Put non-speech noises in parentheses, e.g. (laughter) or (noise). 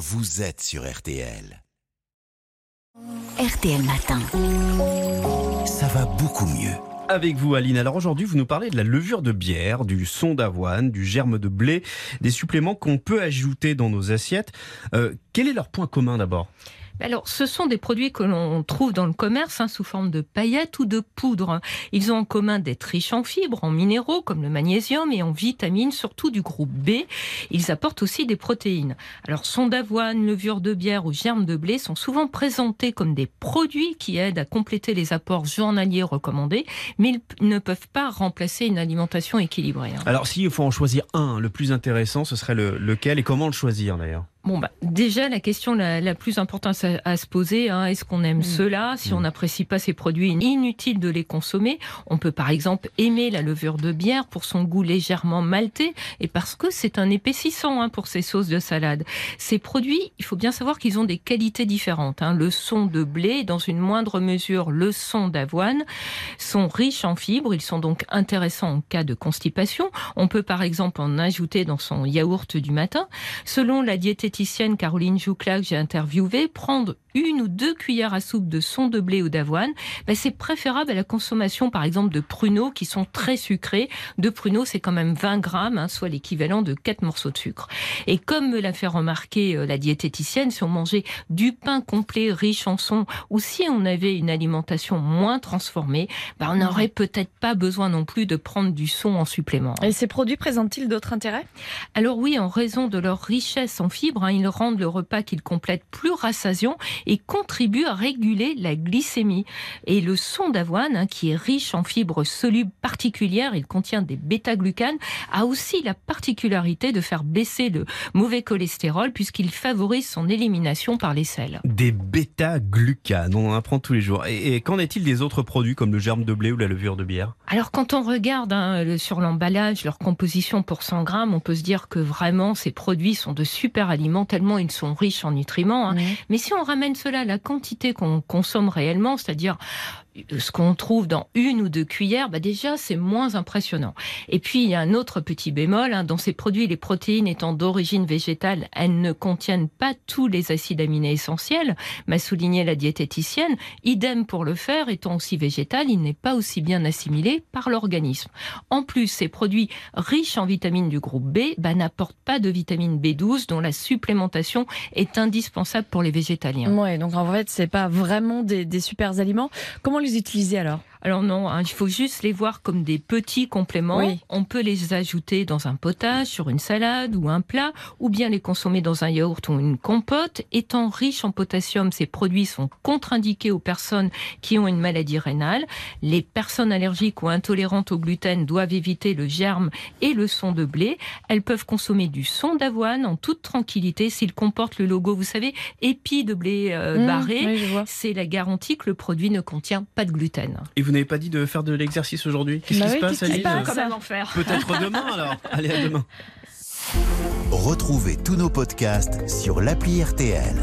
vous êtes sur RTL. RTL Matin. Ça va beaucoup mieux. Avec vous, Aline. Alors aujourd'hui, vous nous parlez de la levure de bière, du son d'avoine, du germe de blé, des suppléments qu'on peut ajouter dans nos assiettes. Euh, quel est leur point commun d'abord? Alors, ce sont des produits que l'on trouve dans le commerce hein, sous forme de paillettes ou de poudre. Ils ont en commun d'être riches en fibres, en minéraux comme le magnésium et en vitamines, surtout du groupe B. Ils apportent aussi des protéines. Alors, son d'avoine, levure de bière ou germe de blé sont souvent présentés comme des produits qui aident à compléter les apports journaliers recommandés, mais ils ne peuvent pas remplacer une alimentation équilibrée. Hein. Alors, s'il faut en choisir un, le plus intéressant, ce serait lequel et comment le choisir d'ailleurs? Bon, bah, déjà, la question la, plus importante à, se poser, hein, est-ce qu'on aime mm. cela Si on mm. n'apprécie pas ces produits, inutile de les consommer? On peut par exemple aimer la levure de bière pour son goût légèrement malté et parce que c'est un épaississant hein, pour ces sauces de salade. Ces produits, il faut bien savoir qu'ils ont des qualités différentes. Hein. Le son de blé, dans une moindre mesure le son d'avoine, sont riches en fibres. Ils sont donc intéressants en cas de constipation. On peut par exemple en ajouter dans son yaourt du matin. Selon la diététique Caroline Joucla que j'ai interviewée, prendre une ou deux cuillères à soupe de son de blé ou d'avoine, ben c'est préférable à la consommation, par exemple, de pruneaux qui sont très sucrés. De pruneaux, c'est quand même 20 grammes, hein, soit l'équivalent de 4 morceaux de sucre. Et comme me l'a fait remarquer euh, la diététicienne, si on mangeait du pain complet riche en son, ou si on avait une alimentation moins transformée, ben on n'aurait peut-être pas besoin non plus de prendre du son en supplément. Et ces produits présentent-ils d'autres intérêts? Alors oui, en raison de leur richesse en fibres, hein, ils rendent le repas qu'ils complètent plus rassasiant et contribue à réguler la glycémie. Et le son d'avoine, hein, qui est riche en fibres solubles particulières, il contient des bêta-glucanes, a aussi la particularité de faire baisser le mauvais cholestérol puisqu'il favorise son élimination par les selles. Des bêta-glucanes, on en apprend tous les jours. Et, qu'en est-il des autres produits comme le germe de blé ou la levure de bière? Alors quand on regarde hein, sur l'emballage leur composition pour 100 grammes, on peut se dire que vraiment ces produits sont de super aliments tellement ils sont riches en nutriments. Hein. Mais si on ramène cela la quantité qu'on consomme réellement, c'est-à-dire ce qu'on trouve dans une ou deux cuillères, bah déjà c'est moins impressionnant. Et puis il y a un autre petit bémol, hein, dans ces produits, les protéines étant d'origine végétale, elles ne contiennent pas tous les acides aminés essentiels, m'a souligné la diététicienne. Idem pour le fer, étant aussi végétal, il n'est pas aussi bien assimilé par l'organisme. En plus, ces produits riches en vitamines du groupe B bah, n'apportent pas de vitamine B12 dont la supplémentation est indispensable pour les végétaliens. Ouais, donc en fait, c'est pas vraiment des, des super aliments. Les utiliser alors? Alors non, hein, il faut juste les voir comme des petits compléments. On peut les ajouter dans un potage, sur une salade ou un plat, ou bien les consommer dans un yaourt ou une compote. Étant riches en potassium, ces produits sont contre-indiqués aux personnes qui ont une maladie rénale. Les personnes allergiques ou intolérantes au gluten doivent éviter le germe et le son de blé. Elles peuvent consommer du son d'avoine en toute tranquillité s'il comporte le logo, vous savez, épi de blé euh, mmh, barré. C'est la garantie que le produit ne contient pas de gluten vous n'avez pas dit de faire de l'exercice aujourd'hui Qu'est-ce bah qui se passe, Alice Peut-être demain (laughs) alors. Allez, à demain. Retrouvez tous nos podcasts sur l'appli RTL.